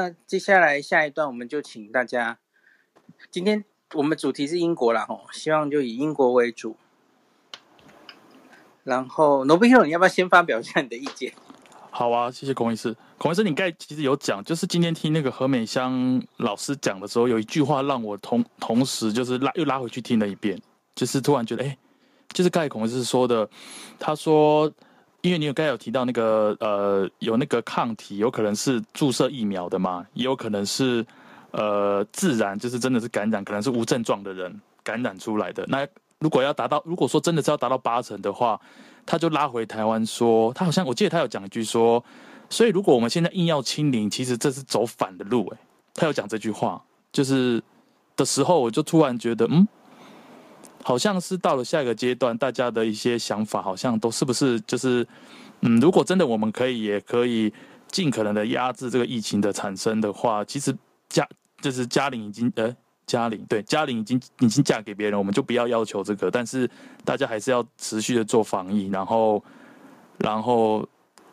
那接下来下一段，我们就请大家，今天我们主题是英国啦，吼，希望就以英国为主。然后，Nobuhiro，你要不要先发表一下你的意见？好啊，谢谢孔医师。孔医师，你刚才其实有讲，就是今天听那个何美香老师讲的时候，有一句话让我同同时就是拉又拉回去听了一遍，就是突然觉得，哎，就是刚才孔医师说的，他说，因为你有刚才有提到那个呃，有那个抗体，有可能是注射疫苗的嘛，也有可能是呃自然，就是真的是感染，可能是无症状的人感染出来的。那如果要达到，如果说真的是要达到八成的话，他就拉回台湾说，他好像我记得他有讲一句说。所以，如果我们现在硬要清零，其实这是走反的路。哎，他有讲这句话，就是的时候，我就突然觉得，嗯，好像是到了下一个阶段，大家的一些想法好像都是不是就是，嗯，如果真的我们可以，也可以尽可能的压制这个疫情的产生的话，其实嘉就是嘉玲已经，呃，嘉玲对嘉玲已经已经嫁给别人，我们就不要要求这个，但是大家还是要持续的做防疫，然后，然后。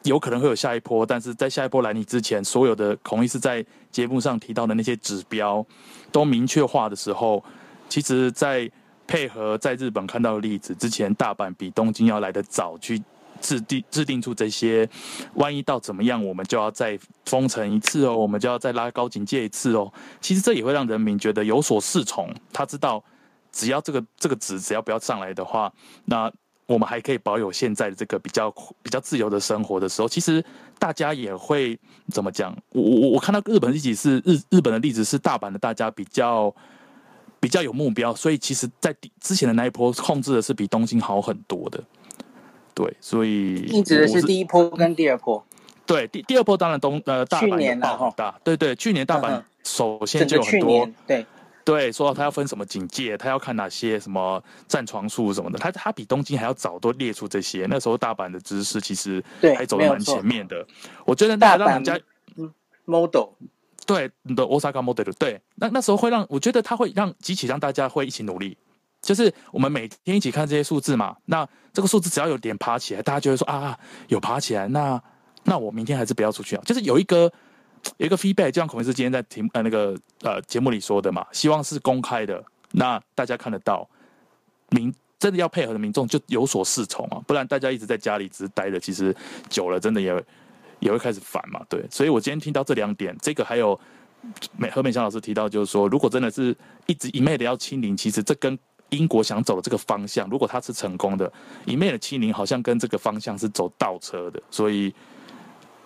有可能会有下一波，但是在下一波来临之前，所有的孔医师在节目上提到的那些指标都明确化的时候，其实，在配合在日本看到的例子之前，大阪比东京要来得早去制定制定出这些，万一到怎么样，我们就要再封城一次哦，我们就要再拉高警戒一次哦。其实这也会让人民觉得有所适从，他知道只要这个这个值只要不要上来的话，那。我们还可以保有现在的这个比较比较自由的生活的时候，其实大家也会怎么讲？我我我看到日本例子是日日本的例子是大阪的，大家比较比较有目标，所以其实，在之前的那一波控制的是比东京好很多的。对，所以你指的是第一波跟第二波？对，第第二波当然东呃大阪也爆很大，对对，去年大阪首先就有很多对。对，说到他要分什么警戒，他要看哪些什么占床数什么的，他他比东京还要早都列出这些。那时候大阪的知识其实还走得蛮前面的。我觉得那让人家 model 对你的 Osaka model 对，那那时候会让我觉得他会让激起让大家会一起努力，就是我们每天一起看这些数字嘛。那这个数字只要有点爬起来，大家就会说啊，有爬起来，那那我明天还是不要出去啊。就是有一个。有一个 feedback，就像孔明师今天在题呃那个呃节目里说的嘛，希望是公开的，那大家看得到，民真的要配合的民众就有所适从啊，不然大家一直在家里只是待着，其实久了真的也也会开始烦嘛，对，所以我今天听到这两点，这个还有美何美香老师提到，就是说如果真的是一直一昧的要清零，其实这跟英国想走的这个方向，如果他是成功的，一昧的清零好像跟这个方向是走倒车的，所以。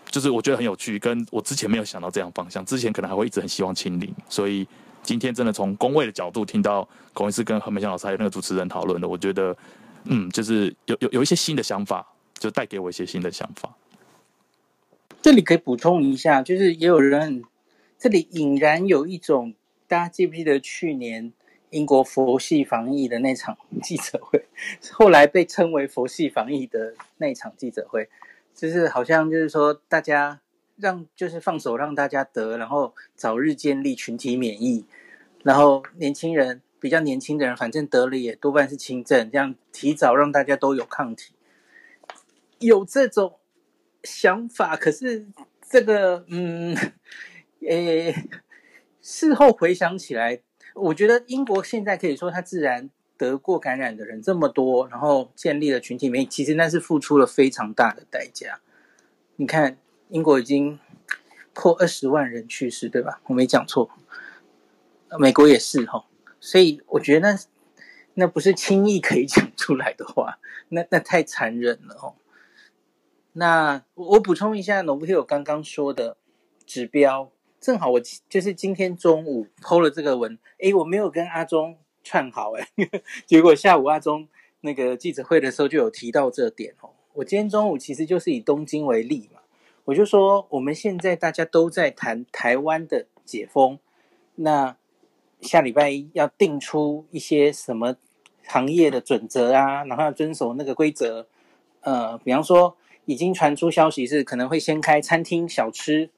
就是我觉得很有趣，跟我之前没有想到这样方向，之前可能还会一直很希望清零，所以今天真的从公卫的角度听到孔医师跟何美香老师还有那个主持人讨论的，我觉得，嗯，就是有有有一些新的想法，就带给我一些新的想法。这里可以补充一下，就是也有人这里隐然有一种，大家记不记得去年英国佛系防疫的那场记者会，后来被称为佛系防疫的那场记者会。就是好像就是说，大家让就是放手让大家得，然后早日建立群体免疫，然后年轻人比较年轻的人，反正得了也多半是轻症，这样提早让大家都有抗体，有这种想法。可是这个，嗯，诶，事后回想起来，我觉得英国现在可以说它自然。得过感染的人这么多，然后建立了群体免疫，其实那是付出了非常大的代价。你看，英国已经破二十万人去世，对吧？我没讲错。美国也是哈，所以我觉得那那不是轻易可以讲出来的话，那那太残忍了哦。那我补充一下，Nobuhiro 刚刚说的指标，正好我就是今天中午 PO 了这个文，诶，我没有跟阿中。串好哎，结果下午阿中那个记者会的时候就有提到这点哦。我今天中午其实就是以东京为例嘛，我就说我们现在大家都在谈台湾的解封，那下礼拜一要定出一些什么行业的准则啊，然后要遵守那个规则。呃，比方说已经传出消息是可能会先开餐厅、小吃，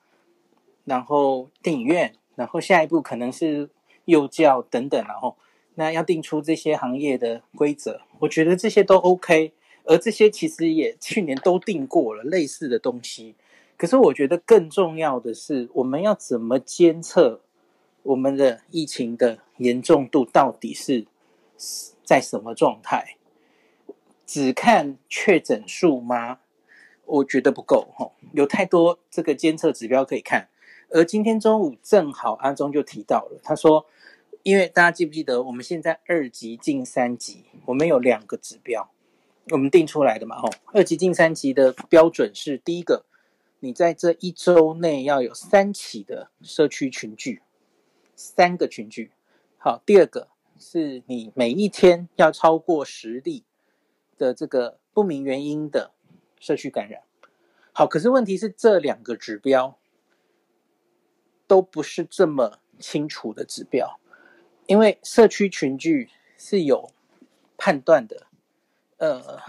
然后电影院，然后下一步可能是幼教等等，然后。那要定出这些行业的规则，我觉得这些都 OK，而这些其实也去年都定过了类似的东西。可是我觉得更重要的是，我们要怎么监测我们的疫情的严重度到底是在什么状态？只看确诊数吗？我觉得不够哈，有太多这个监测指标可以看。而今天中午正好阿中就提到了，他说，因为大家记不记得我们现在二级进三级，我们有两个指标，我们定出来的嘛吼，二级进三级的标准是第一个，你在这一周内要有三起的社区群聚，三个群聚。好，第二个是你每一天要超过十例的这个不明原因的。社区感染，好，可是问题是这两个指标都不是这么清楚的指标，因为社区群聚是有判断的。呃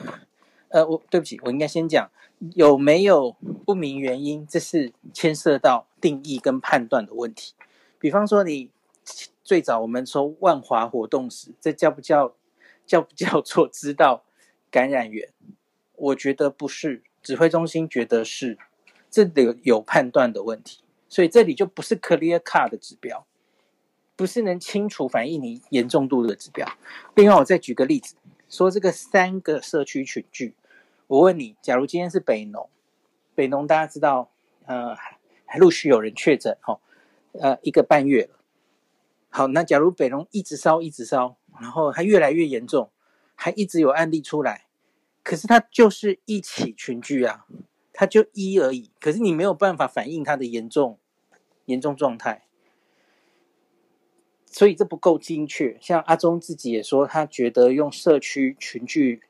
呃，我对不起，我应该先讲有没有不明原因，这是牵涉到定义跟判断的问题。比方说，你最早我们说万华活动时，这叫不叫叫不叫做知道感染源？我觉得不是，指挥中心觉得是，这里有判断的问题，所以这里就不是 clear cut 的指标，不是能清楚反映你严重度的指标。另外，我再举个例子，说这个三个社区群聚，我问你，假如今天是北农，北农大家知道，呃，还陆续有人确诊，哈，呃，一个半月了。好，那假如北农一直烧，一直烧，然后还越来越严重，还一直有案例出来。可是它就是一起群聚啊，它就一而已。可是你没有办法反映它的严重严重状态，所以这不够精确。像阿中自己也说，他觉得用社区群聚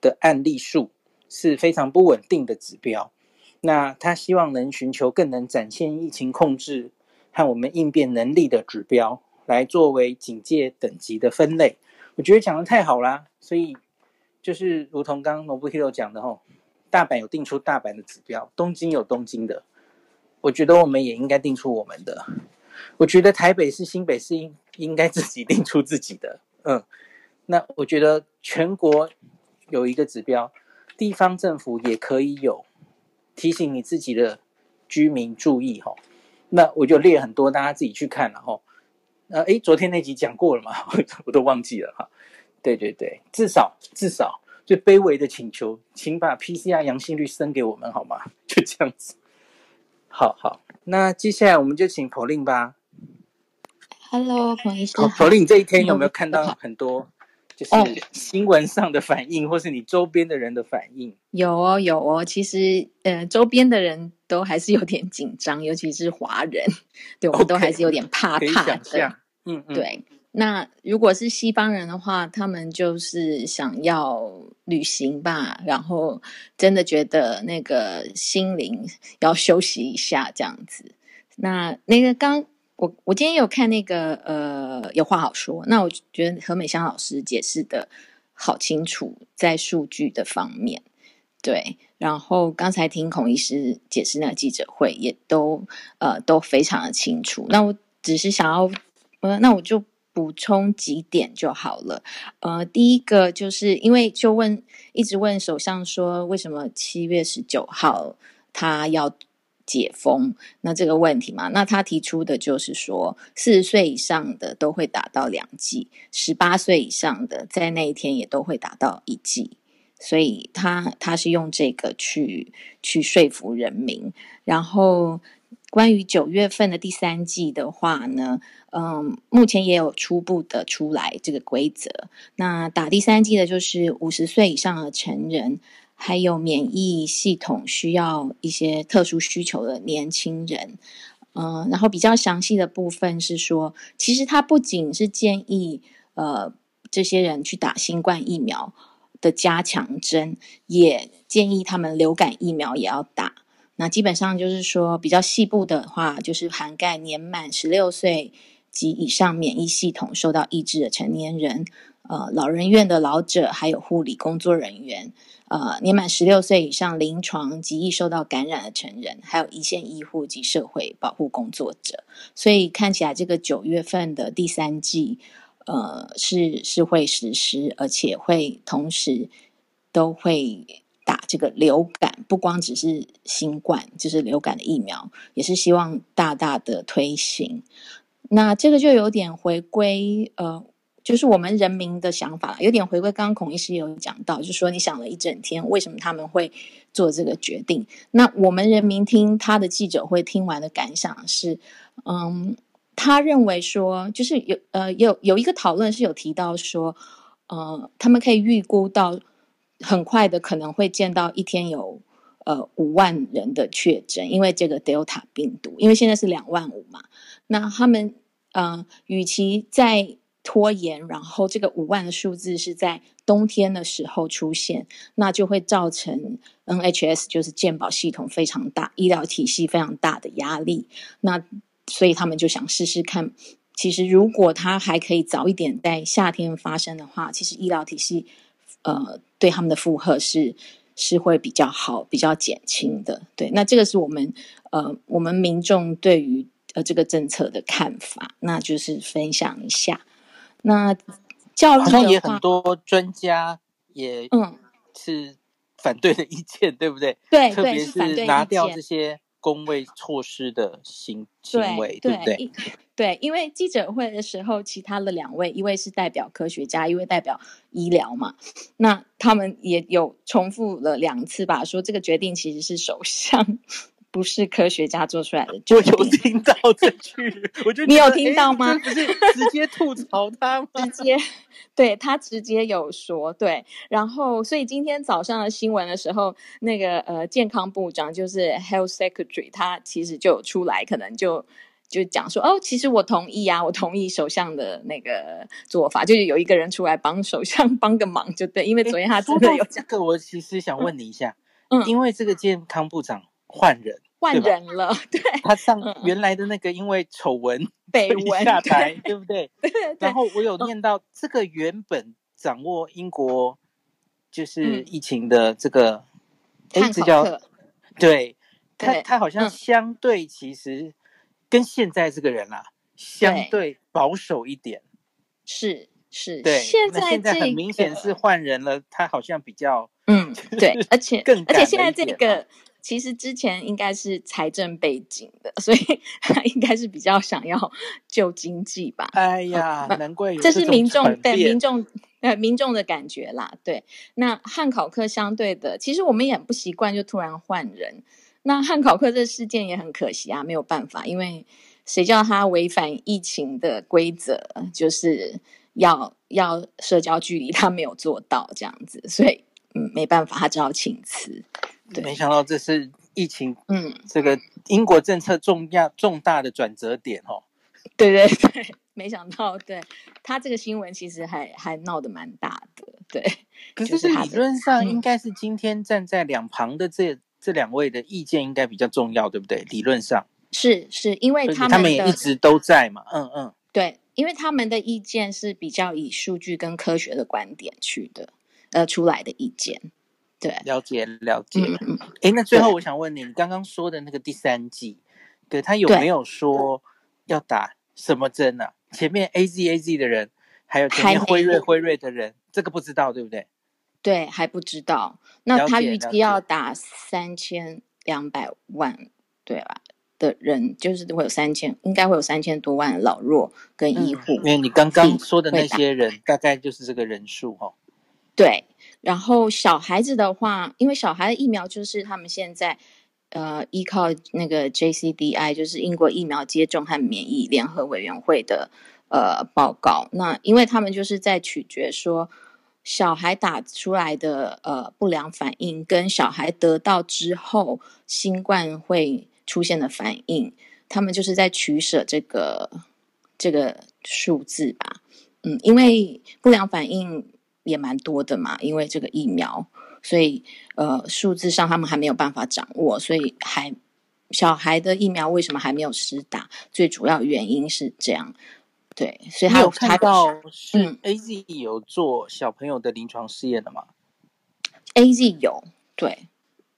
的案例数是非常不稳定的指标。那他希望能寻求更能展现疫情控制和我们应变能力的指标，来作为警戒等级的分类。我觉得讲得太好啦，所以。就是如同刚刚 Nobuhiro 讲的吼，大阪有定出大阪的指标，东京有东京的，我觉得我们也应该定出我们的。我觉得台北市、新北市应应该自己定出自己的。嗯，那我觉得全国有一个指标，地方政府也可以有提醒你自己的居民注意吼。那我就列很多，大家自己去看了吼。呃，诶，昨天那集讲过了嘛？我都忘记了哈。对对对，至少至少最卑微的请求，请把 PCR 阳性率升给我们好吗？就这样子。好好，那接下来我们就请 Pauline 吧。Hello，彭医生。好，Pauline 这一天有没有看到很多就是新闻上的反应，或是你周边的人的反应？有哦，有哦。其实，呃，周边的人都还是有点紧张，尤其是华人，对我们都还是有点怕怕的。可以想象，嗯嗯，对。那如果是西方人的话，他们就是想要旅行吧，然后真的觉得那个心灵要休息一下这样子。那那个刚我我今天有看那个呃有话好说，那我觉得何美香老师解释的好清楚，在数据的方面，对。然后刚才听孔医师解释那个记者会，也都呃都非常的清楚。那我只是想要呃，那我就。补充几点就好了。呃，第一个就是因为就问一直问首相说，为什么七月十九号他要解封？那这个问题嘛，那他提出的就是说，四十岁以上的都会打到两剂，十八岁以上的在那一天也都会打到一剂，所以他他是用这个去去说服人民，然后。关于九月份的第三季的话呢，嗯，目前也有初步的出来这个规则。那打第三季的就是五十岁以上的成人，还有免疫系统需要一些特殊需求的年轻人。嗯，然后比较详细的部分是说，其实它不仅是建议呃这些人去打新冠疫苗的加强针，也建议他们流感疫苗也要打。那基本上就是说，比较细部的话，就是涵盖年满十六岁及以上免疫系统受到抑制的成年人，呃，老人院的老者，还有护理工作人员，呃，年满十六岁以上临床及易受到感染的成人，还有一线医护及社会保护工作者。所以看起来，这个九月份的第三季，呃，是是会实施，而且会同时都会。这个流感，不光只是新冠，就是流感的疫苗，也是希望大大的推行。那这个就有点回归，呃，就是我们人民的想法，有点回归。刚刚孔医师有讲到，就是说你想了一整天，为什么他们会做这个决定？那我们人民听他的记者会听完的感想是，嗯，他认为说，就是有呃有有一个讨论是有提到说，呃，他们可以预估到很快的可能会见到一天有呃五万人的确诊，因为这个 Delta 病毒，因为现在是两万五嘛。那他们，呃，与其在拖延，然后这个五万的数字是在冬天的时候出现，那就会造成 NHS 就是健保系统非常大，医疗体系非常大的压力。那所以他们就想试试看，其实如果它还可以早一点在夏天发生的话，其实医疗体系，呃，对他们的负荷是是会比较好、比较减轻的。对，那这个是我们呃，我们民众对于。呃，这个政策的看法，那就是分享一下。那教育好像也很多专家也嗯是反对的意见，嗯、对不对？对，特别是拿掉这些公卫措施的行行为，对，对不对？对，因为记者会的时候，其他的两位，一位是代表科学家，一位代表医疗嘛，那他们也有重复了两次吧，说这个决定其实是首相。不是科学家做出来的，我有听到这句，我就你有听到吗？不是直接吐槽他吗？直接对他直接有说对，然后所以今天早上的新闻的时候，那个呃健康部长就是 Health Secretary，他其实就出来，可能就就讲说哦，其实我同意啊，我同意首相的那个做法，就是有一个人出来帮首相帮个忙，就对，因为昨天他真的有讲。这个我其实想问你一下，嗯，因为这个健康部长换人。换人了，对，他上原来的那个因为丑闻 被下台，对不对？对对对。然后我有念到这个原本掌握英国就是疫情的这个，哎，这叫对，他他好像相对其实跟现在这个人啊相对保守一点，是是，对。现在现在很明显是换人了，他好像比较嗯，对，而且更而且现在这个。其实之前应该是财政背景的，所以他 应该是比较想要救经济吧。哎呀，难怪这，这是民众对民众呃民众的感觉啦。对，那汉考克相对的，其实我们也很不习惯，就突然换人。那汉考克这事件也很可惜啊，没有办法，因为谁叫他违反疫情的规则，就是要要社交距离，他没有做到这样子，所以嗯没办法，他只好请辞。对，没想到这是疫情，嗯，这个英国政策重要重大的转折点哦。对对对，没想到，对他这个新闻其实还还闹得蛮大的，对。可是，是理论上应该是今天站在两旁的这、嗯、这两位的意见应该比较重要，对不对？理论上是是因为他们他们也一直都在嘛，嗯嗯，对，因为他们的意见是比较以数据跟科学的观点去的，呃，出来的意见。对，了解了解。哎、嗯，那最后我想问你，你刚刚说的那个第三季，对，他有没有说要打什么针啊？前面 A Z A Z 的人，还有前面辉瑞辉瑞的人，这个不知道，对不对？对，还不知道。那他预计要打三千两百万，对吧？的人就是会有三千，应该会有三千多万老弱跟医护。因为你刚刚说的那些人，大概就是这个人数哈、哦。对。然后小孩子的话，因为小孩的疫苗就是他们现在，呃，依靠那个 JCDI，就是英国疫苗接种和免疫联合委员会的呃报告。那因为他们就是在取决说，小孩打出来的呃不良反应跟小孩得到之后新冠会出现的反应，他们就是在取舍这个这个数字吧。嗯，因为不良反应。也蛮多的嘛，因为这个疫苗，所以呃数字上他们还没有办法掌握，所以还小孩的疫苗为什么还没有施打？最主要原因是这样，对，所以他有看到是 A Z 有做小朋友的临床试验的吗？嗯，A Z 有，对，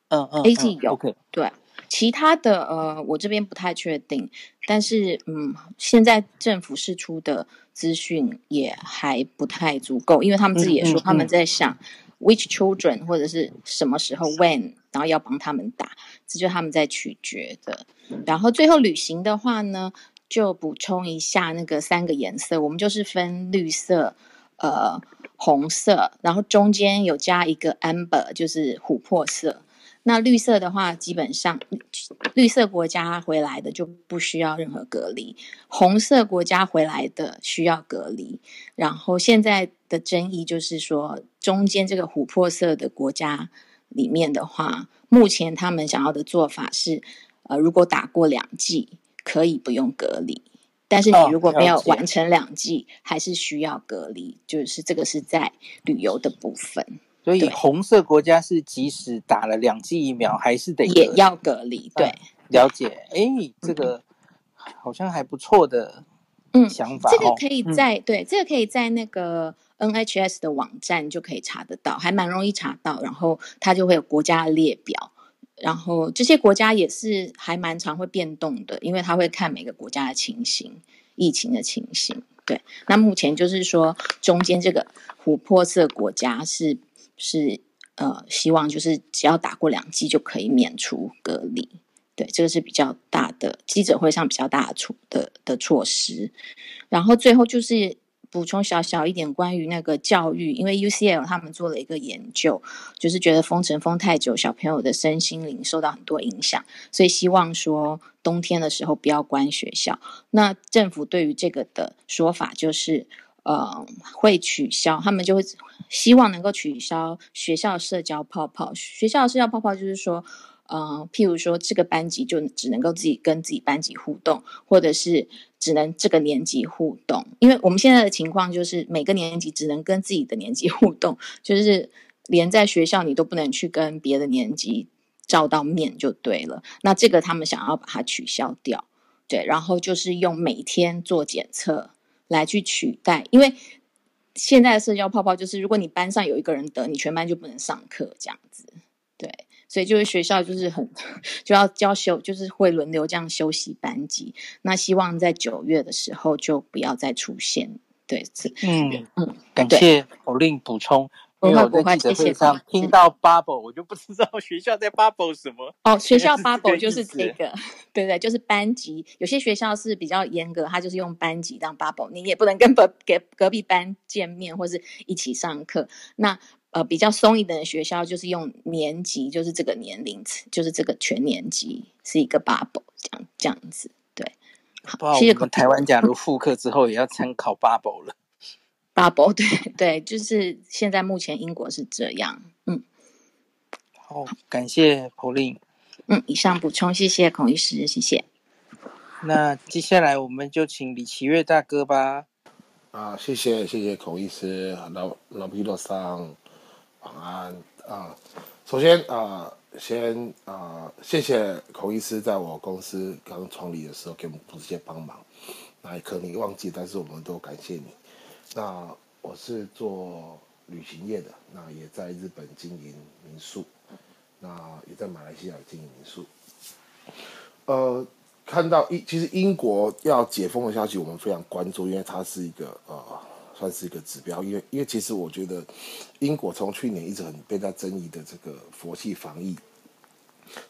嗯嗯，A Z 有，OK，对。其他的呃，我这边不太确定，但是嗯，现在政府释出的资讯也还不太足够，因为他们自己也说他们在想，which children 或者是什么时候 when，然后要帮他们打，这就他们在取决的。然后最后旅行的话呢，就补充一下那个三个颜色，我们就是分绿色、呃红色，然后中间有加一个 amber，就是琥珀色。那绿色的话，基本上绿色国家回来的就不需要任何隔离，红色国家回来的需要隔离。然后现在的争议就是说，中间这个琥珀色的国家里面的话，目前他们想要的做法是，呃，如果打过两剂，可以不用隔离，但是你如果没有完成两剂，还是需要隔离。就是这个是在旅游的部分。所以红色国家是即使打了两剂疫苗，还是得也要隔离。对，了解。哎，这个好像还不错的想法。嗯，这个可以在对，这个可以在那个 NHS 的网站就可以查得到，还蛮容易查到。然后它就会有国家的列表，然后这些国家也是还蛮常会变动的，因为它会看每个国家的情形、疫情的情形。对，那目前就是说中间这个琥珀色国家是。是呃，希望就是只要打过两剂就可以免除隔离，对，这个是比较大的记者会上比较大的措的的措施。然后最后就是补充小小一点关于那个教育，因为 UCL 他们做了一个研究，就是觉得封城封太久，小朋友的身心灵受到很多影响，所以希望说冬天的时候不要关学校。那政府对于这个的说法就是。呃，会取消，他们就会希望能够取消学校社交泡泡。学校社交泡泡就是说，呃，譬如说这个班级就只能够自己跟自己班级互动，或者是只能这个年级互动。因为我们现在的情况就是每个年级只能跟自己的年级互动，就是连在学校你都不能去跟别的年级照到面就对了。那这个他们想要把它取消掉，对，然后就是用每天做检测。来去取代，因为现在的社交泡泡就是，如果你班上有一个人得，你全班就不能上课这样子，对，所以就是学校就是很就要就要休，就是会轮流这样休息班级。那希望在九月的时候就不要再出现，对，嗯嗯，感谢口令补充。因为我在记者会上听到 bubble，我就不知道学校在 bubble 什么。哦，学校 bubble 就是这个，对对，就是班级。有些学校是比较严格，他就是用班级当 bubble，你也不能跟隔给隔壁班见面或是一起上课。那呃，比较松一点的学校就是用年级，就是这个年龄层，就是这个全年级是一个 bubble，这样这样子。对，好，谢谢。我们台湾假如复课之后也要参考 bubble 了。Bubble 对 对，就是现在目前英国是这样，嗯，好，感谢 Pauline，嗯，以上补充，谢谢孔医师，谢谢。那接下来我们就请李奇岳大哥吧。啊，谢谢谢谢孔医师，老老皮罗桑，晚安啊。首先啊，先啊，谢谢孔医师在我公司刚创立的时候给我们这些帮忙，那也可能你忘记，但是我们都感谢你。那我是做旅行业的，那也在日本经营民宿，那也在马来西亚经营民宿。呃，看到英其实英国要解封的消息，我们非常关注，因为它是一个呃，算是一个指标。因为因为其实我觉得英国从去年一直很被在争议的这个佛系防疫，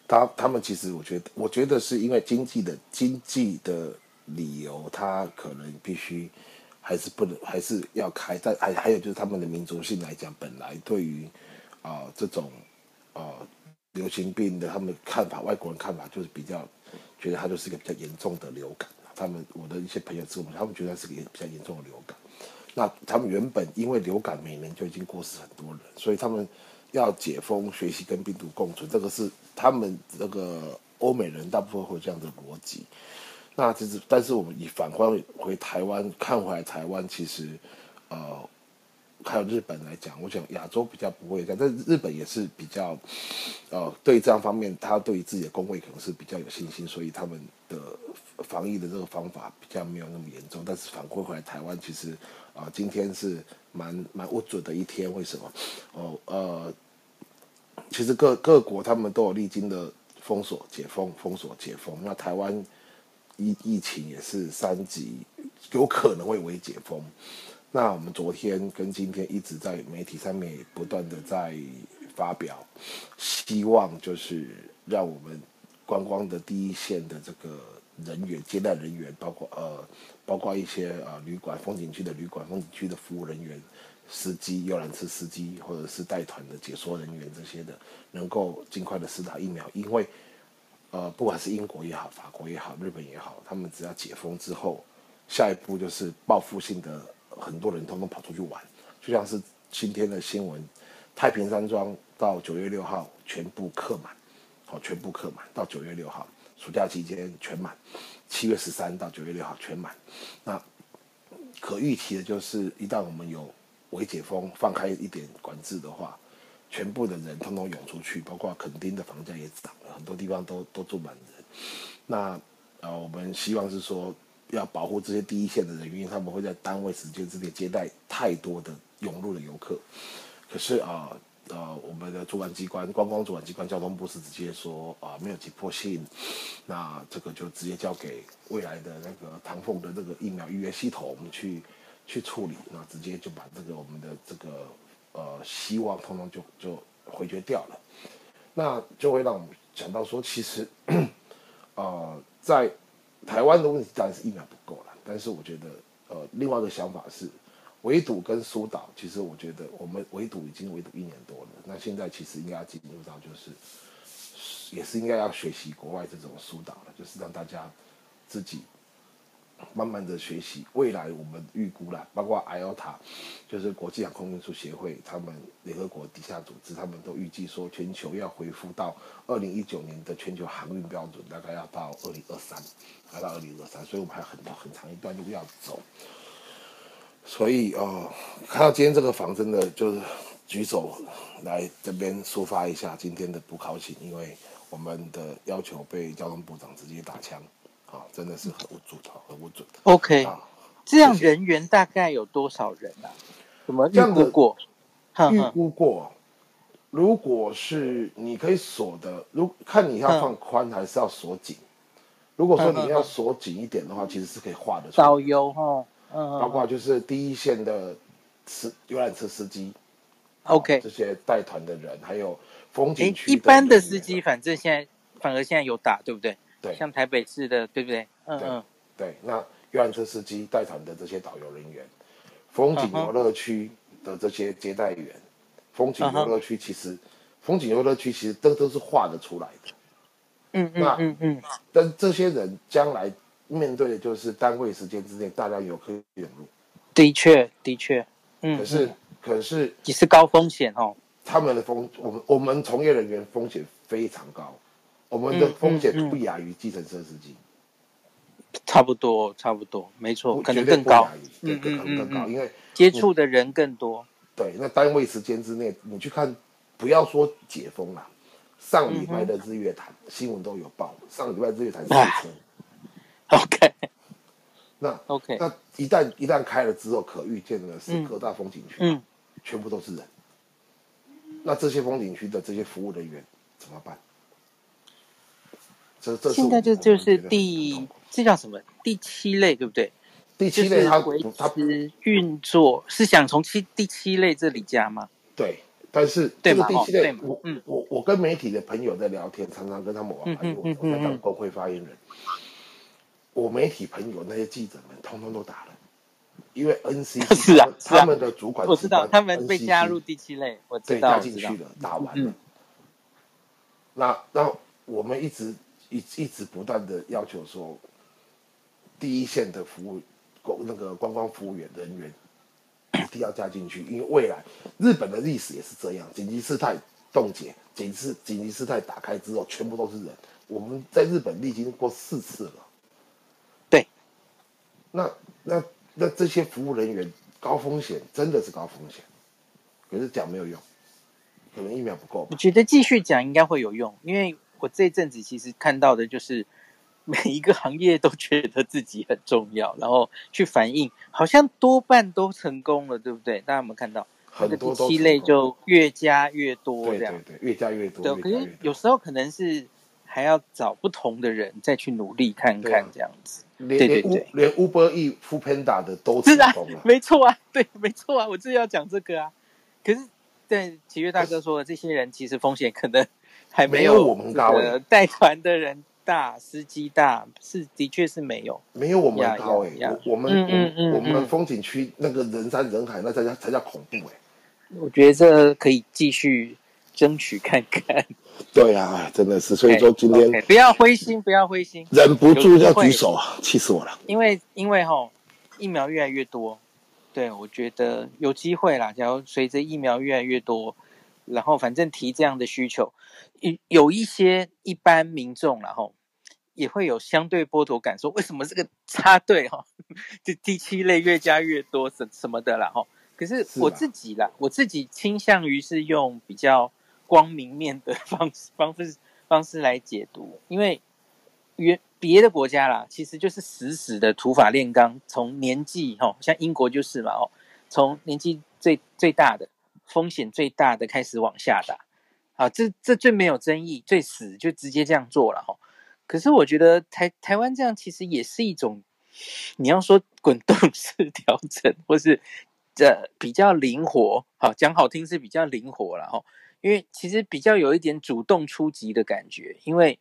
他他们其实我觉得我觉得是因为经济的经济的理由，他可能必须。还是不能，还是要开。但还还有就是他们的民族性来讲，本来对于啊、呃、这种啊、流行病的他们看法，外国人看法就是比较觉得它就是一个比较严重的流感。他们我的一些朋友跟我们，他们觉得是个比较严重的流感。那他们原本因为流感每年就已经过世很多人，所以他们要解封，学习跟病毒共存，这个是他们这个欧美人大部分会有这样的逻辑。那其实，但是我们以反观回台湾看回来，台湾其实，呃，还有日本来讲，我想亚洲比较不会这样，但日本也是比较，呃，对这样方面，他对于自己的公卫可能是比较有信心，所以他们的防疫的这个方法比较没有那么严重。但是反归回来台湾，其实啊、今天是蛮蛮不准的一天，为什么？哦，呃，其实各各国他们都有历经的封锁、解封、封锁、解封，那台湾。疫疫情也是三级，有可能会微解封。那我们昨天跟今天一直在媒体上面不断的在发表，希望就是让我们观光的第一线的这个人员、接待人员，包括呃，包括一些呃旅馆、风景区的旅馆、风景区的服务人员、司机、游览车司机，或者是带团的解说人员这些的，能够尽快的施打疫苗，因为呃，不管是英国也好、法国也好、日本也好，他们只要解封之后，下一步就是报复性的。很多人通通跑出去玩，就像是今天的新闻，太平山庄到九月六号全部客满，好，全部客满到九月六号，暑假期间全满，七月十三到九月六号全满。那可预期的就是，一旦我们有微解封，放开一点管制的话，全部的人通通涌出去，包括垦丁的房价也涨了，很多地方都都住满人。那呃，我们希望是说。要保护这些第一线的人，因为他们会在单位时间之内接待太多的涌入的游客。可是啊呃，我们的主管机关，观光主管机关交通部是直接说啊、没有急迫性，那这个就直接交给未来的那个唐凤的这个疫苗预约系统，我们去去处理，那直接就把这个我们的这个希望通通就就回绝掉了。那就会让我们想到说，其实 呃在。台湾的问题当然是疫苗不够了，但是我觉得，呃，另外一个想法是，围堵跟疏导，其实我觉得我们围堵已经围堵一年多了，那现在其实应该要进入到就是，也是应该要学习国外这种疏导了，就是让大家自己。慢慢的学习，未来我们预估了，包括 IOTA，就是国际航空运输协会，他们联合国底下组织，他们都预计说，全球要恢复到二零一九年的全球航运标准，大概要到二零二三，要到二零二三，所以我们还有很多很长一段路要走。所以哦，看到今天这个房，真的就是举手来这边抒发一下今天的不高兴，因为我们的要求被交通部长直接打枪。啊，真的是很无助的，很无助的。OK，这样人员大概有多少人啊？怎么预估过？预估过。如果是你可以锁的，如看你要放宽还是要锁紧。如果说你要锁紧一点的话，其实是可以画的。导游哈，嗯，包括就是第一线的司游览车司机，OK，这些带团的人，还有风景区。一般的司机，反正现在反而现在有打，对不对？对，像台北市的，对不对？嗯嗯，对。那游览车司机带团的这些导游人员，风景游乐区的这些接待员，风景游乐区其实，风景游乐区其实都都是画的出来的。嗯嗯嗯嗯。但这些人将来面对的就是单位时间之内大量游客涌入。的确，的确。嗯。可是，可是，也是高风险哦。他们的风，我们我们从业人员风险非常高。我们的风险不亚于计程车司机，差不多，差不多，没错，可能更高，对可能更高，因为接触的人更多。对，那单位时间之内，你去看，不要说解封了，上礼拜的日月潭新闻都有报，上礼拜日月潭塞车。OK，那 OK，那一旦一旦开了之后，可预见的是各大风景区，嗯，全部都是人。那这些风景区的这些服务人员怎么办？现在就就是第这叫什么第七类对不对？第七类它维持运作是想从七第七类这里加吗？对，但是这个第七类，我嗯我我跟媒体的朋友在聊天，常常跟他们往来，我我在当工会发言人，我媒体朋友那些记者们通通都打了，因为 NCC 是啊，他们的主管我知道他们被加入第七类，我知道加进去了，打完了，那那我们一直。一一直不断的要求说，第一线的服务，公那个观光服务员人员一定要加进去，因为未来日本的历史也是这样，紧急事态冻结，紧急紧急事态打开之后，全部都是人。我们在日本历经过四次了，对，那那那这些服务人员高风险，真的是高风险，可是讲没有用，可能疫苗不够。我觉得继续讲应该会有用，因为。我这阵子其实看到的就是每一个行业都觉得自己很重要，然后去反映，好像多半都成功了，对不对？大家有没有看到？很多第七类就越加越多，这样对对对，越加越多。对，可是有时候可能是还要找不同的人再去努力看看这样子。连对对对连 Uber E、Foodpanda 的都成功了。没错啊，对，没错啊，我就是要讲这个啊。可是，对启月大哥说的，这些人其实风险可能还没有我们高。带团的人大，司机大，是的确是没有，没有我们高哎。我们嗯嗯嗯，我们风景区那个人山人海，那才叫才叫恐怖哎。我觉得这可以继续争取看看。对啊，真的是，所以说今天 okay, okay, 不要灰心，不要灰心，忍不住要举手啊，气死我了。因为因为哈，疫苗越来越多，对，我觉得有机会啦。假如随着疫苗越来越多，然后反正提这样的需求，有有一些一般民众然后也会有相对剥夺感，说为什么这个插队哈，这第七类越加越多什什么的啦哈。可是我自己啦，我自己倾向于是用比较。光明面的方式方式方式来解读，因为原别的国家啦，其实就是死死的土法炼钢，从年纪哈，像英国就是嘛哦，从年纪最最大的风险最大的开始往下打，啊，这这最没有争议，最死就直接这样做了哈。可是我觉得台台湾这样其实也是一种，你要说滚动式调整，或是这比较灵活，好讲好听是比较灵活了哈。因为其实比较有一点主动出击的感觉，因为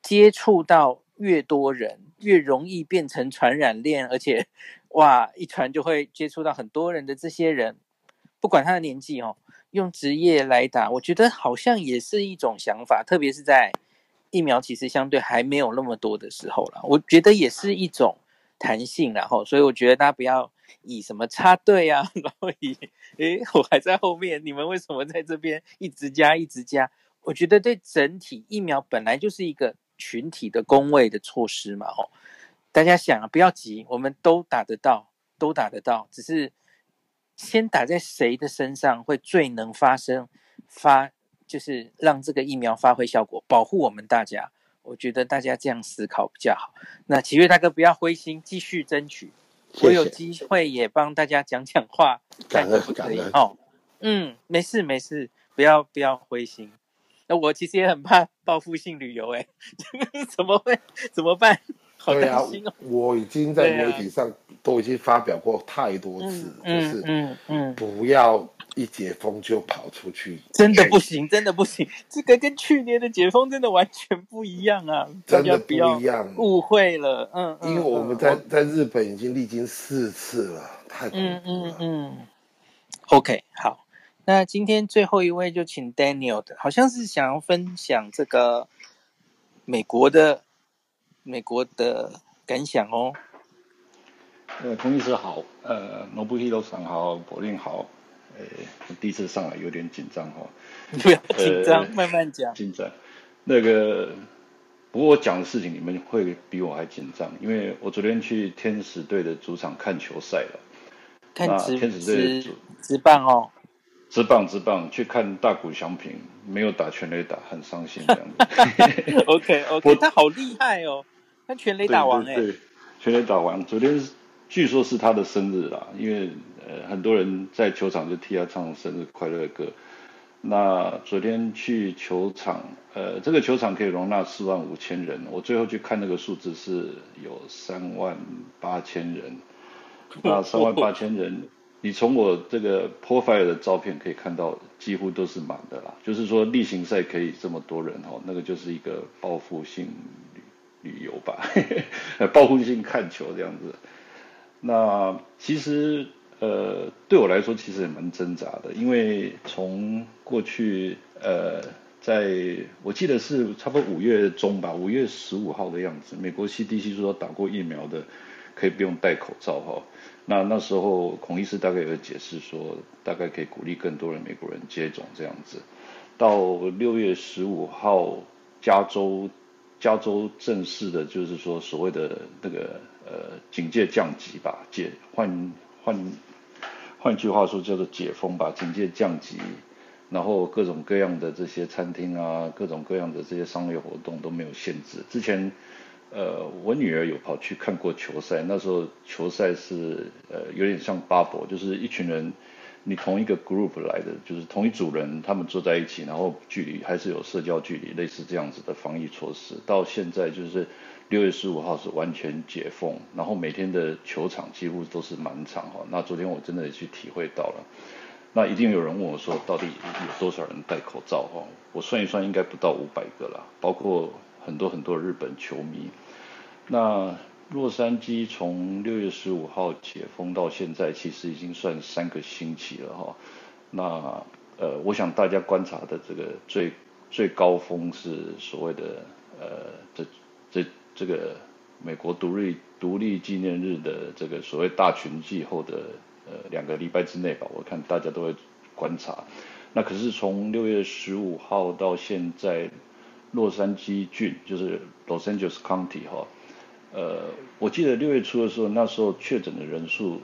接触到越多人，越容易变成传染链，而且哇，一传就会接触到很多人的这些人，不管他的年纪哦，用职业来打，我觉得好像也是一种想法，特别是在疫苗其实相对还没有那么多的时候了，我觉得也是一种弹性，然后所以我觉得大家不要。以什么插队啊，然后以诶，我还在后面，你们为什么在这边一直加一直加？我觉得对整体疫苗本来就是一个群体的公卫的措施嘛，吼，大家想啊，不要急，我们都打得到，都打得到，只是先打在谁的身上会最能发生发，就是让这个疫苗发挥效果，保护我们大家。我觉得大家这样思考比较好。那启月大哥不要灰心，继续争取。我有机会也帮大家讲讲话，感恩感恩哦。嗯，没事没事，不要不要灰心。那我其实也很怕报复性旅游，哎，怎么会怎么办？好担心哦。我已经在媒体上都已经发表过太多次，就是嗯嗯，不要。一解封就跑出去，真的不行，真的不行。这个跟去年的解封真的完全不一样啊！真的不一样，误会了。嗯，因为我们在在日本已经历经四次了，太恐怖了。嗯嗯嗯。OK，好，那今天最后一位就请 Daniel 的，好像是想要分享这个美国的美国的感想哦。呃，孔医师好，呃，Nobuhiro 桑好，柏林好。呃，第一次上来有点紧张哈，不要紧张，呃、慢慢讲。紧张，那个，不过我讲的事情你们会比我还紧张，因为我昨天去天使队的主场看球赛了。看天使队直棒哦，直棒直棒，去看大谷翔平没有打全垒打，很伤心这样子。OK OK，他好厉害哦，他全垒打王哎，对，全垒打王，昨天据说是他的生日啦，因为。呃，很多人在球场就替他唱生日快乐歌。那昨天去球场，呃，这个球场可以容纳四万五千人。我最后去看那个数字是有三万八千人。那三万八千人，你从我这个 profile 的照片可以看到，几乎都是满的啦。就是说例行赛可以这么多人哦，那个就是一个报复性旅游吧，报复性看球这样子。那其实。呃，对我来说其实也蛮挣扎的，因为从过去，呃，在我记得是差不多五月中吧，五月十五号的样子，美国 CDC 说打过疫苗的可以不用戴口罩哈。那那时候孔医师大概有解释说，大概可以鼓励更多的美国人接种这样子。到六月十五号，加州加州正式的就是说所谓的那个呃警戒降级吧，解换换。换句话说，叫做解封吧，警戒降级，然后各种各样的这些餐厅啊，各种各样的这些商业活动都没有限制。之前，呃，我女儿有跑去看过球赛，那时候球赛是呃有点像 bubble，就是一群人你同一个 group 来的，就是同一组人，他们坐在一起，然后距离还是有社交距离，类似这样子的防疫措施。到现在就是六月十五号是完全解封，然后每天的球场几乎都是满场哈。那昨天我真的也去体会到了。那一定有人问我说，到底有多少人戴口罩哈？我算一算，应该不到五百个了，包括很多很多日本球迷。那洛杉矶从六月十五号解封到现在，其实已经算三个星期了哈。那呃，我想大家观察的这个最最高峰是所谓的呃，这这这个美国独立独立纪念日的这个所谓大群聚后的呃两个礼拜之内吧，我看大家都会观察。那可是从六月十五号到现在，洛杉矶郡就是 Los Angeles County 哈。呃，我记得六月初的时候，那时候确诊的人数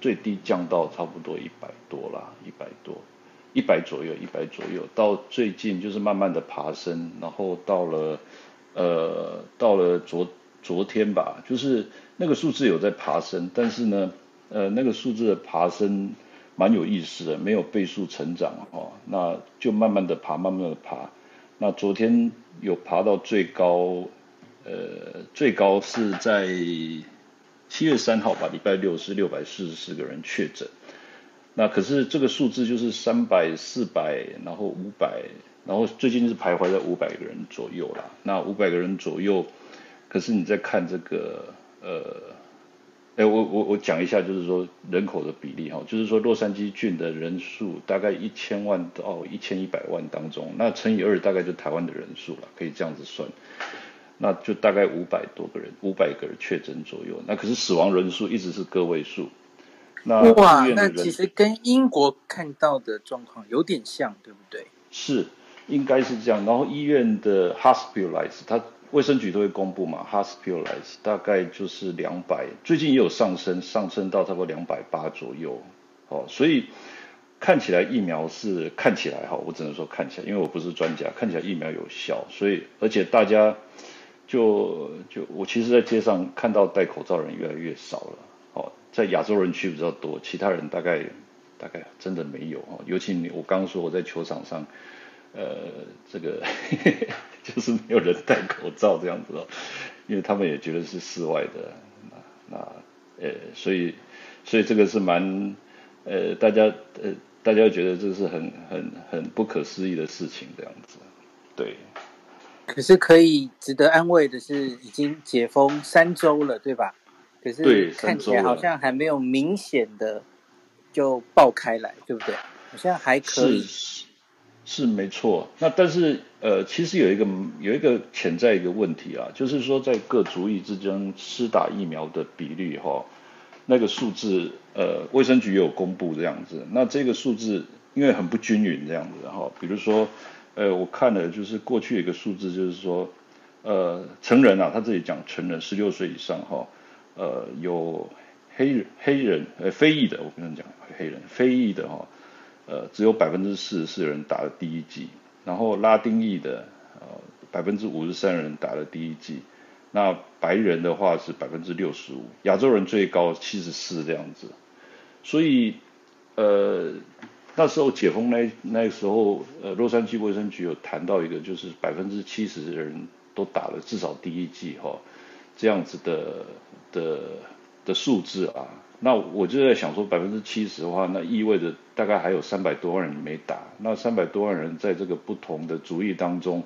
最低降到差不多一百多啦，一百多，一百左右，一百左右。到最近就是慢慢的爬升，然后到了呃，到了昨昨天吧，就是那个数字有在爬升，但是呢，呃，那个数字的爬升蛮有意思的，没有倍数成长哦，那就慢慢的爬，慢慢的爬。那昨天有爬到最高。呃，最高是在七月三号吧，礼拜六是六百四十四个人确诊。那可是这个数字就是三百、四百，然后五百，然后最近是徘徊在五百个人左右啦。那五百个人左右，可是你再看这个，呃，哎，我我我讲一下，就是说人口的比例哈，就是说洛杉矶郡的人数大概一千万到一千一百万当中，那乘以二大概就台湾的人数了，可以这样子算。那就大概五百多个人，五百个人确诊左右。那可是死亡人数一直是个位数。那哇，那其实跟英国看到的状况有点像，对不对？是，应该是这样。然后医院的 hospitalize，它卫生局都会公布嘛，hospitalize 大概就是两百，最近也有上升，上升到差不多两百八左右。哦，所以看起来疫苗是看起来哈，我只能说看起来，因为我不是专家，看起来疫苗有效。所以而且大家。就就我其实，在街上看到戴口罩人越来越少了。哦，在亚洲人区比较多，其他人大概大概真的没有。哦，尤其你我刚刚说我在球场上，呃，这个 就是没有人戴口罩这样子哦，因为他们也觉得是室外的。那那呃，所以所以这个是蛮呃，大家呃，大家觉得这是很很很不可思议的事情这样子，对。可是可以值得安慰的是，已经解封三周了，对吧？可是看起来好像还没有明显的就爆开来，对不对？好像还可以。是是没错。那但是呃，其实有一个有一个潜在一个问题啊，就是说在各族裔之间施打疫苗的比率哈，那个数字呃，卫生局也有公布这样子。那这个数字因为很不均匀这样子哈，比如说。呃，我看了，就是过去有一个数字，就是说，呃，成人啊，他这里讲成人，十六岁以上哈，呃，有黑人黑人呃非裔的，我跟你讲黑人非裔的哈，呃，只有百分之四十四人打了第一剂，然后拉丁裔的呃百分之五十三人打了第一剂，那白人的话是百分之六十五，亚洲人最高七十四这样子，所以呃。那时候解封那那时候，呃，洛杉矶卫生局有谈到一个，就是百分之七十的人都打了至少第一剂哈，这样子的的的数字啊。那我就在想说，百分之七十的话，那意味着大概还有三百多万人没打。那三百多万人在这个不同的族裔当中，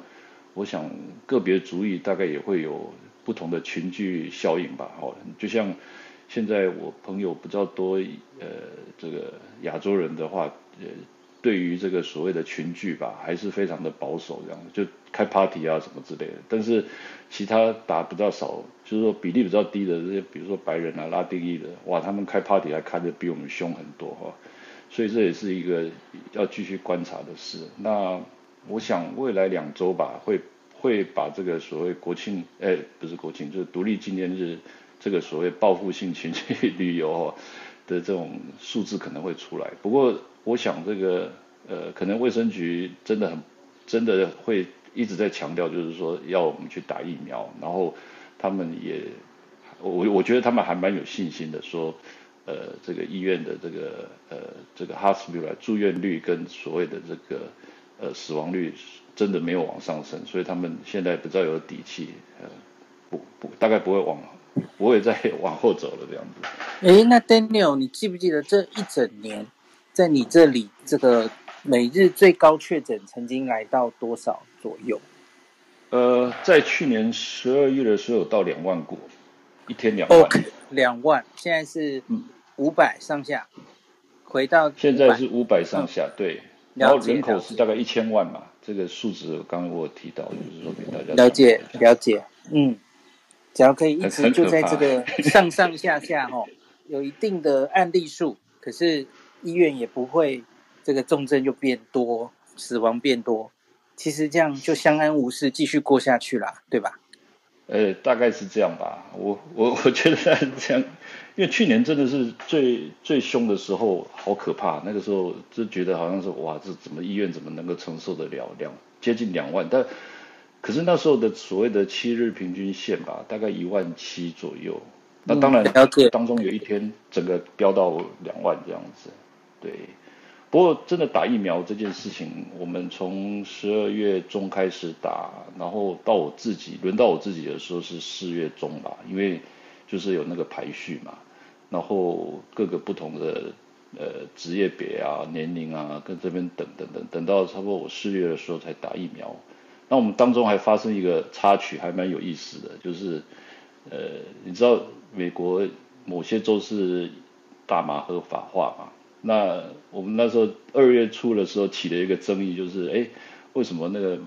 我想个别族裔大概也会有不同的群聚效应吧。哦，就像现在我朋友比较多，呃，这个亚洲人的话。呃，对于这个所谓的群聚吧，还是非常的保守，这样就开 party 啊什么之类的。但是其他打比较少，就是说比例比较低的这些，比如说白人啊、拉丁裔的，哇，他们开 party 还开得比我们凶很多哈。所以这也是一个要继续观察的事。那我想未来两周吧，会会把这个所谓国庆，哎，不是国庆，就是独立纪念日这个所谓报复性群聚旅游的这种数字可能会出来。不过。我想这个呃，可能卫生局真的很真的会一直在强调，就是说要我们去打疫苗，然后他们也我我觉得他们还蛮有信心的，说呃这个医院的这个呃这个 hospital 住院率跟所谓的这个呃死亡率真的没有往上升，所以他们现在比较有底气，呃不不大概不会往不会再往后走了这样子。诶，那 Daniel，你记不记得这一整年在你这里这个每日最高确诊曾经来到多少左右？呃，在去年十二月的时候到两万过，一天两万。Okay, 两万，现在是五百上下，回到现在是五百上下，对。然后人口是大概一千万嘛，这个数字刚刚我有提到，就是说给大家了解了解，嗯，只要可以一直就在这个 上上下下哦，有一定的案例数，可是医院也不会这个重症就变多，死亡变多。其实这样就相安无事，继续过下去啦，对吧？呃，大概是这样吧。我我我觉得这样，因为去年真的是最最凶的时候，好可怕。那个时候就觉得好像是哇，这怎么医院怎么能够承受得了两接近两万？但可是那时候的所谓的七日平均线吧，大概一万七左右。那当然，当中有一天整个飙到两万这样子，对。不过，真的打疫苗这件事情，我们从十二月中开始打，然后到我自己轮到我自己的时候是四月中吧，因为就是有那个排序嘛，然后各个不同的呃职业别啊、年龄啊，跟这边等等等，等到差不多我四月的时候才打疫苗。那我们当中还发生一个插曲，还蛮有意思的，就是呃，你知道美国某些州是大麻合法化嘛？那我们那时候二月初的时候起了一个争议，就是哎，为什么那个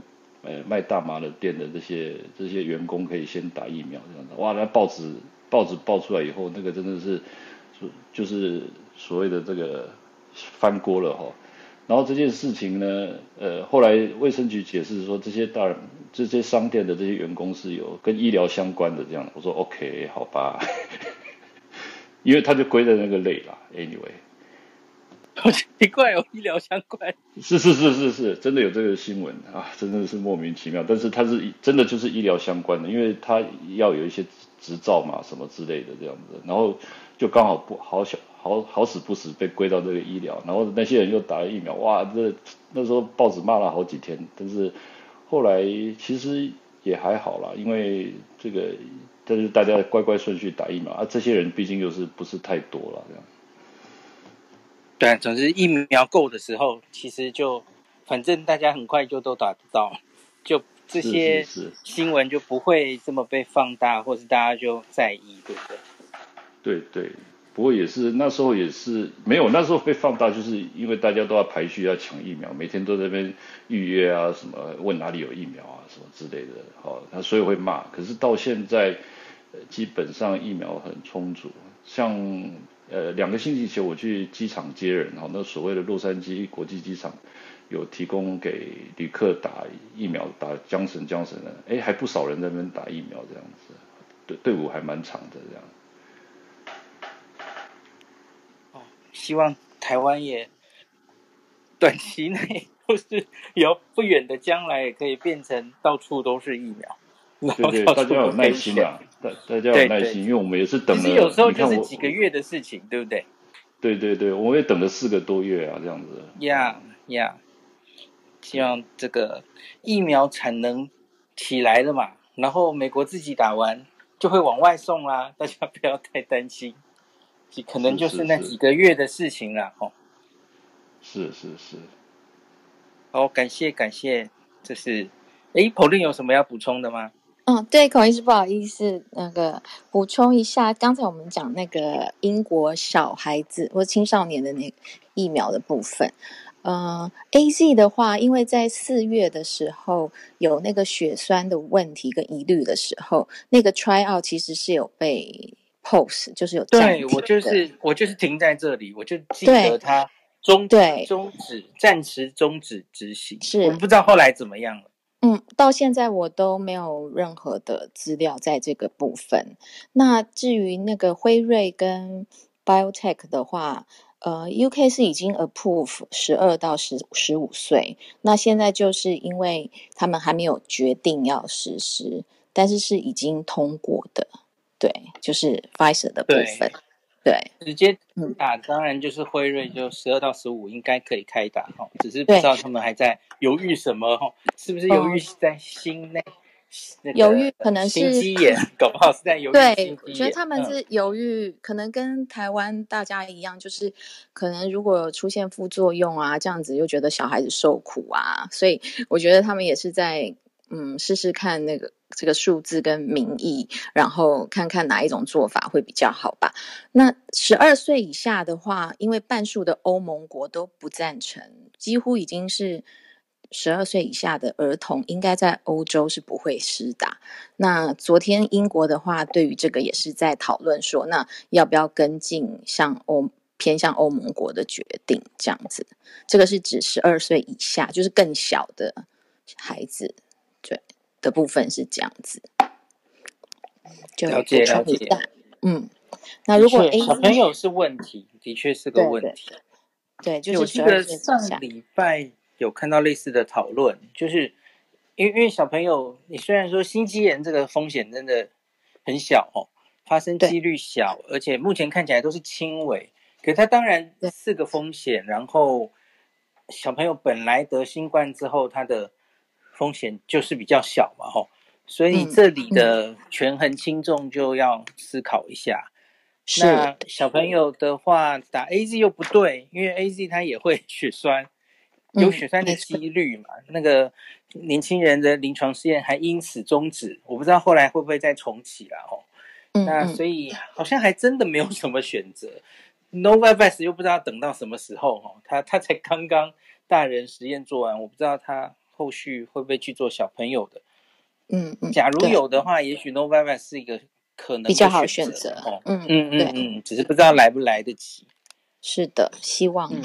呃卖大麻的店的这些这些员工可以先打疫苗这样子？哇，那报纸报纸报出来以后，那个真的是就就是所谓的这个翻锅了哈。然后这件事情呢，呃，后来卫生局解释说，这些大这些商店的这些员工是有跟医疗相关的这样。我说 OK，好吧，因为他就归在那个类啦。Anyway。好奇怪哦，医疗相关。是是是是是，真的有这个新闻啊，真的是莫名其妙。但是它是真的就是医疗相关的，因为它要有一些执照嘛，什么之类的这样子。然后就刚好不好小好好死不死被归到这个医疗，然后那些人又打了疫苗，哇，这那时候报纸骂了好几天。但是后来其实也还好啦，因为这个但是大家乖乖顺序打疫苗啊，这些人毕竟又是不是太多了这样。对，总之疫苗够的时候，其实就反正大家很快就都打得到，就这些新闻就不会这么被放大，或是大家就在意，对不对？对对，不过也是那时候也是没有，那时候被放大，就是因为大家都要排序要抢疫苗，每天都在那边预约啊，什么问哪里有疫苗啊，什么之类的，好，他所以会骂。可是到现在，基本上疫苗很充足，像。呃，两个星期前我去机场接人哈，那所谓的洛杉矶国际机场有提供给旅客打疫苗，打江神江神的，哎，还不少人在那边打疫苗这样子，队队伍还蛮长的这样。哦，希望台湾也短期内或是有不远的将来也可以变成到处都是疫苗。对对，大家有耐心啊！大大家要有耐心，因为我们也是等了。其实有时候就是几个月的事情，对不对？对对对，我也等了四个多月啊，这样子。呀呀，希望这个疫苗产能起来了嘛，然后美国自己打完就会往外送啦，大家不要太担心，可能就是那几个月的事情了哦。是是是。好，感谢感谢，这是哎，Pauline 有什么要补充的吗？嗯，对，孔医师，不好意思，那个补充一下，刚才我们讲那个英国小孩子或青少年的那个疫苗的部分，嗯，AZ 的话，因为在四月的时候有那个血栓的问题跟疑虑的时候，那个 try out 其实是有被 pause，就是有。对，我就是我就是停在这里，我就记得他终对终止暂时终止执行，是我不知道后来怎么样了。嗯，到现在我都没有任何的资料在这个部分。那至于那个辉瑞跟 BioTech 的话，呃，UK 是已经 approve 十二到十十五岁。那现在就是因为他们还没有决定要实施，但是是已经通过的。对，就是 Pfizer 的部分。对，直接打当然就是辉瑞，就十二到十五应该可以开打哈，只是不知道他们还在犹豫什么哈，是不是犹豫在心内？犹豫可能是心肌炎，搞不好是在犹豫。对，我觉得他们是犹豫，嗯、可能跟台湾大家一样，就是可能如果出现副作用啊，这样子又觉得小孩子受苦啊，所以我觉得他们也是在嗯试试看那个这个数字跟民意，然后看看哪一种做法会比较好吧。那十二岁以下的话，因为半数的欧盟国都不赞成，几乎已经是。十二岁以下的儿童应该在欧洲是不会施打。那昨天英国的话，对于这个也是在讨论说，那要不要跟进像欧偏向欧盟国的决定这样子？这个是指十二岁以下，就是更小的孩子，对的部分是这样子。就了解了解。嗯，那如果小朋友是问题，的确是个问题。对，对，对，就是我记得。上礼拜。有看到类似的讨论，就是因为因为小朋友，你虽然说心肌炎这个风险真的很小哦，发生几率小，而且目前看起来都是轻微，可它当然四个风险。然后小朋友本来得新冠之后，他的风险就是比较小嘛，吼，所以这里的权衡轻重就要思考一下。是那小朋友的话，打 AZ 又不对，因为 AZ 它也会 血栓。有血栓的几率嘛？嗯、那个年轻人的临床试验还因此终止，我不知道后来会不会再重启了哦。嗯、那所以好像还真的没有什么选择。Novavax 又不知道等到什么时候哦，他他才刚刚大人实验做完，我不知道他后续会不会去做小朋友的。嗯嗯，假如有的话，也许 Novavax 是一个可能比较好选择哦。嗯嗯嗯嗯，只是不知道来不来得及。是的，希望。嗯、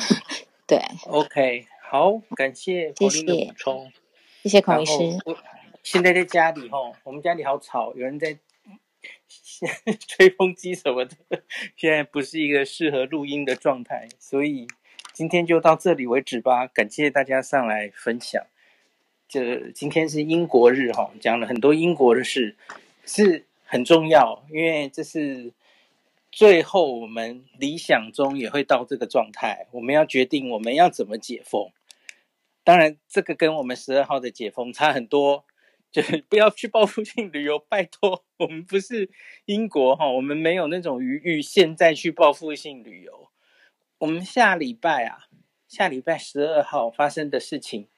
对，OK。好，感谢谢谢的补充，谢谢孔医师。现在在家里吼，我们家里好吵，有人在 吹风机什么的，现在不是一个适合录音的状态，所以今天就到这里为止吧。感谢大家上来分享。这今天是英国日哈，讲了很多英国的事，是很重要，因为这是。最后，我们理想中也会到这个状态。我们要决定我们要怎么解封。当然，这个跟我们十二号的解封差很多。就是不要去报复性旅游，拜托。我们不是英国哈，我们没有那种余裕现在去报复性旅游。我们下礼拜啊，下礼拜十二号发生的事情，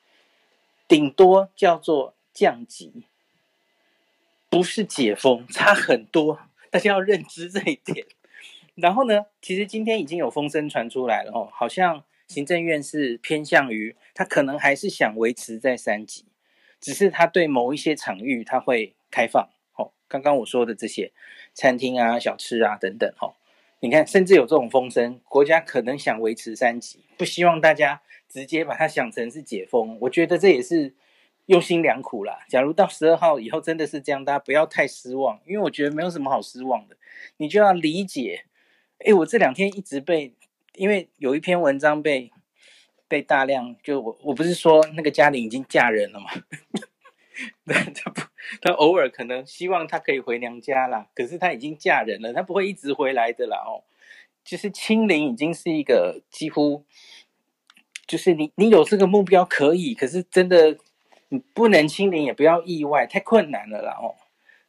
顶多叫做降级，不是解封，差很多。大家要认知这一点。然后呢，其实今天已经有风声传出来了哦，好像行政院是偏向于他可能还是想维持在三级，只是他对某一些场域他会开放哦。刚刚我说的这些餐厅啊、小吃啊等等哦，你看，甚至有这种风声，国家可能想维持三级，不希望大家直接把它想成是解封。我觉得这也是用心良苦啦。假如到十二号以后真的是这样，大家不要太失望，因为我觉得没有什么好失望的，你就要理解。哎，我这两天一直被，因为有一篇文章被被大量，就我我不是说那个嘉玲已经嫁人了嘛？他不，他偶尔可能希望他可以回娘家啦，可是他已经嫁人了，他不会一直回来的啦哦。就是清零已经是一个几乎，就是你你有这个目标可以，可是真的你不能清零也不要意外，太困难了啦哦。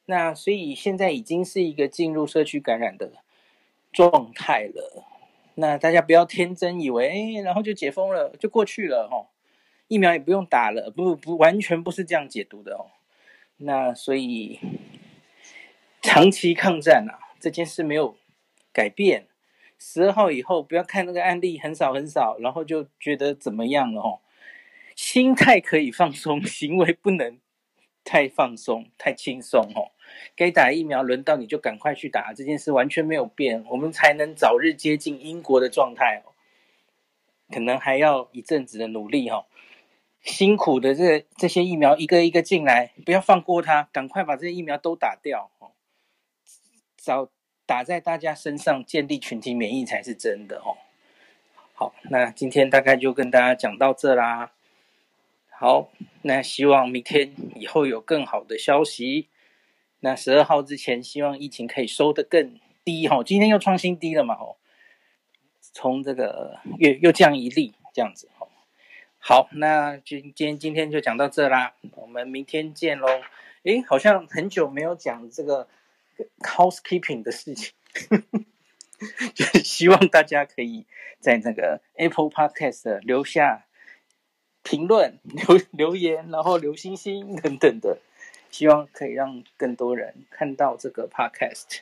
那所以现在已经是一个进入社区感染的。状态了，那大家不要天真以为，哎，然后就解封了，就过去了哦，疫苗也不用打了，不不，完全不是这样解读的哦。那所以长期抗战啊，这件事没有改变。十二号以后，不要看那个案例很少很少，然后就觉得怎么样了哦。心态可以放松，行为不能太放松、太轻松哦。该打疫苗，轮到你就赶快去打，这件事完全没有变，我们才能早日接近英国的状态哦。可能还要一阵子的努力哦。辛苦的这这些疫苗一个一个进来，不要放过它，赶快把这些疫苗都打掉哦。早打在大家身上，建立群体免疫才是真的哦。好，那今天大概就跟大家讲到这啦。好，那希望明天以后有更好的消息。那十二号之前，希望疫情可以收得更低哈，今天又创新低了嘛吼，从这个又又降一例这样子吼。好，那今今天今天就讲到这啦，我们明天见喽。诶，好像很久没有讲这个 housekeeping 的事情，就是希望大家可以在那个 Apple Podcast 留下评论、留留言，然后留星星等等的，希望可以让更多人看到这个 Podcast。